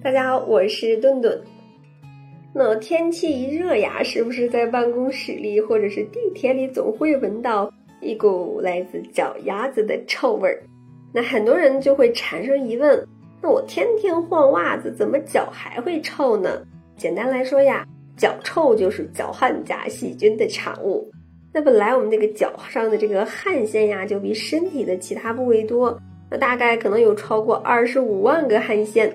大家好，我是顿顿。那天气一热呀，是不是在办公室里或者是地铁里总会闻到一股来自脚丫子的臭味儿？那很多人就会产生疑问：那我天天换袜子，怎么脚还会臭呢？简单来说呀，脚臭就是脚汗加细菌的产物。那本来我们这个脚上的这个汗腺呀，就比身体的其他部位多，那大概可能有超过二十五万个汗腺。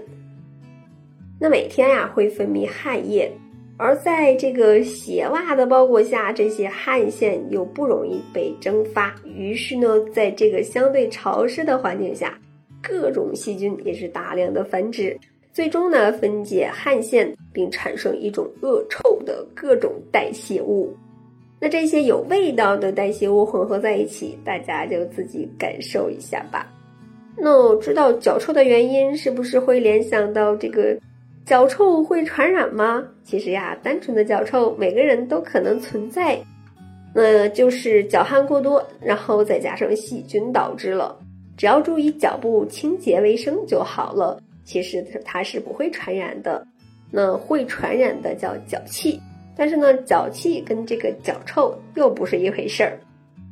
那每天呀会分泌汗液，而在这个鞋袜的包裹下，这些汗腺又不容易被蒸发，于是呢，在这个相对潮湿的环境下，各种细菌也是大量的繁殖，最终呢分解汗腺，并产生一种恶臭的各种代谢物。那这些有味道的代谢物混合在一起，大家就自己感受一下吧。那知道脚臭的原因，是不是会联想到这个？脚臭会传染吗？其实呀，单纯的脚臭每个人都可能存在，那就是脚汗过多，然后再加上细菌导致了。只要注意脚部清洁卫生就好了。其实它是不会传染的。那会传染的叫脚气，但是呢，脚气跟这个脚臭又不是一回事儿。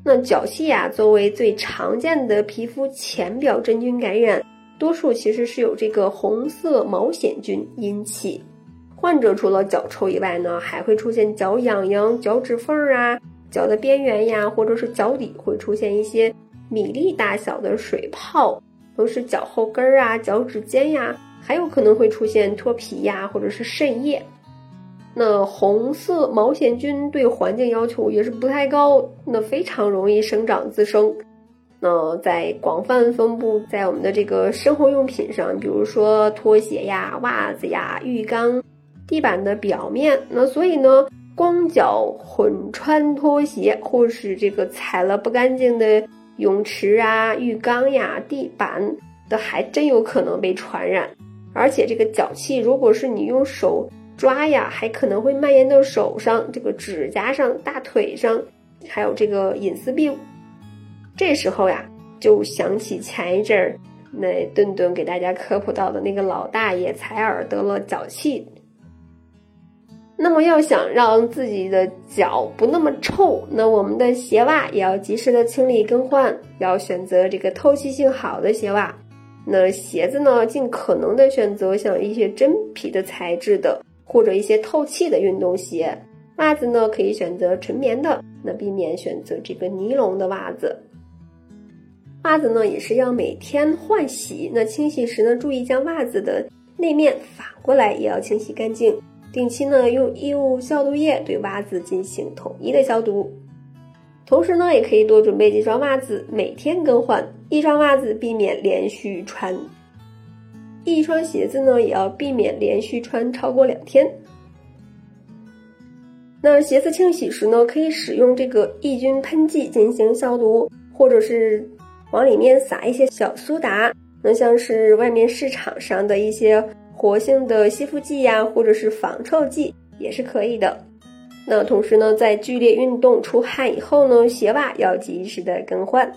那脚气呀，作为最常见的皮肤浅表真菌感染。多数其实是有这个红色毛癣菌引起，患者除了脚臭以外呢，还会出现脚痒痒、脚趾缝啊、脚的边缘呀，或者是脚底会出现一些米粒大小的水泡，同时脚后跟儿啊、脚趾尖呀，还有可能会出现脱皮呀，或者是渗液。那红色毛癣菌对环境要求也是不太高，那非常容易生长滋生。那在广泛分布在我们的这个生活用品上，比如说拖鞋呀、袜子呀、浴缸、地板的表面。那所以呢，光脚混穿拖鞋，或是这个踩了不干净的泳池啊、浴缸呀、地板的，还真有可能被传染。而且这个脚气，如果是你用手抓呀，还可能会蔓延到手上、这个指甲上、大腿上，还有这个隐私病。这时候呀，就想起前一阵儿那顿顿给大家科普到的那个老大爷采耳得了脚气。那么要想让自己的脚不那么臭，那我们的鞋袜也要及时的清理更换，要选择这个透气性好的鞋袜。那鞋子呢，尽可能的选择像一些真皮的材质的，或者一些透气的运动鞋。袜子呢，可以选择纯棉的，那避免选择这个尼龙的袜子。袜子呢也是要每天换洗，那清洗时呢，注意将袜子的内面反过来也要清洗干净。定期呢用衣物消毒液对袜子进行统一的消毒。同时呢，也可以多准备几双袜子，每天更换一双袜子，避免连续穿。一双鞋子呢，也要避免连续穿超过两天。那鞋子清洗时呢，可以使用这个抑菌喷剂进行消毒，或者是。往里面撒一些小苏打，那像是外面市场上的一些活性的吸附剂呀，或者是防臭剂也是可以的。那同时呢，在剧烈运动出汗以后呢，鞋袜要及时的更换。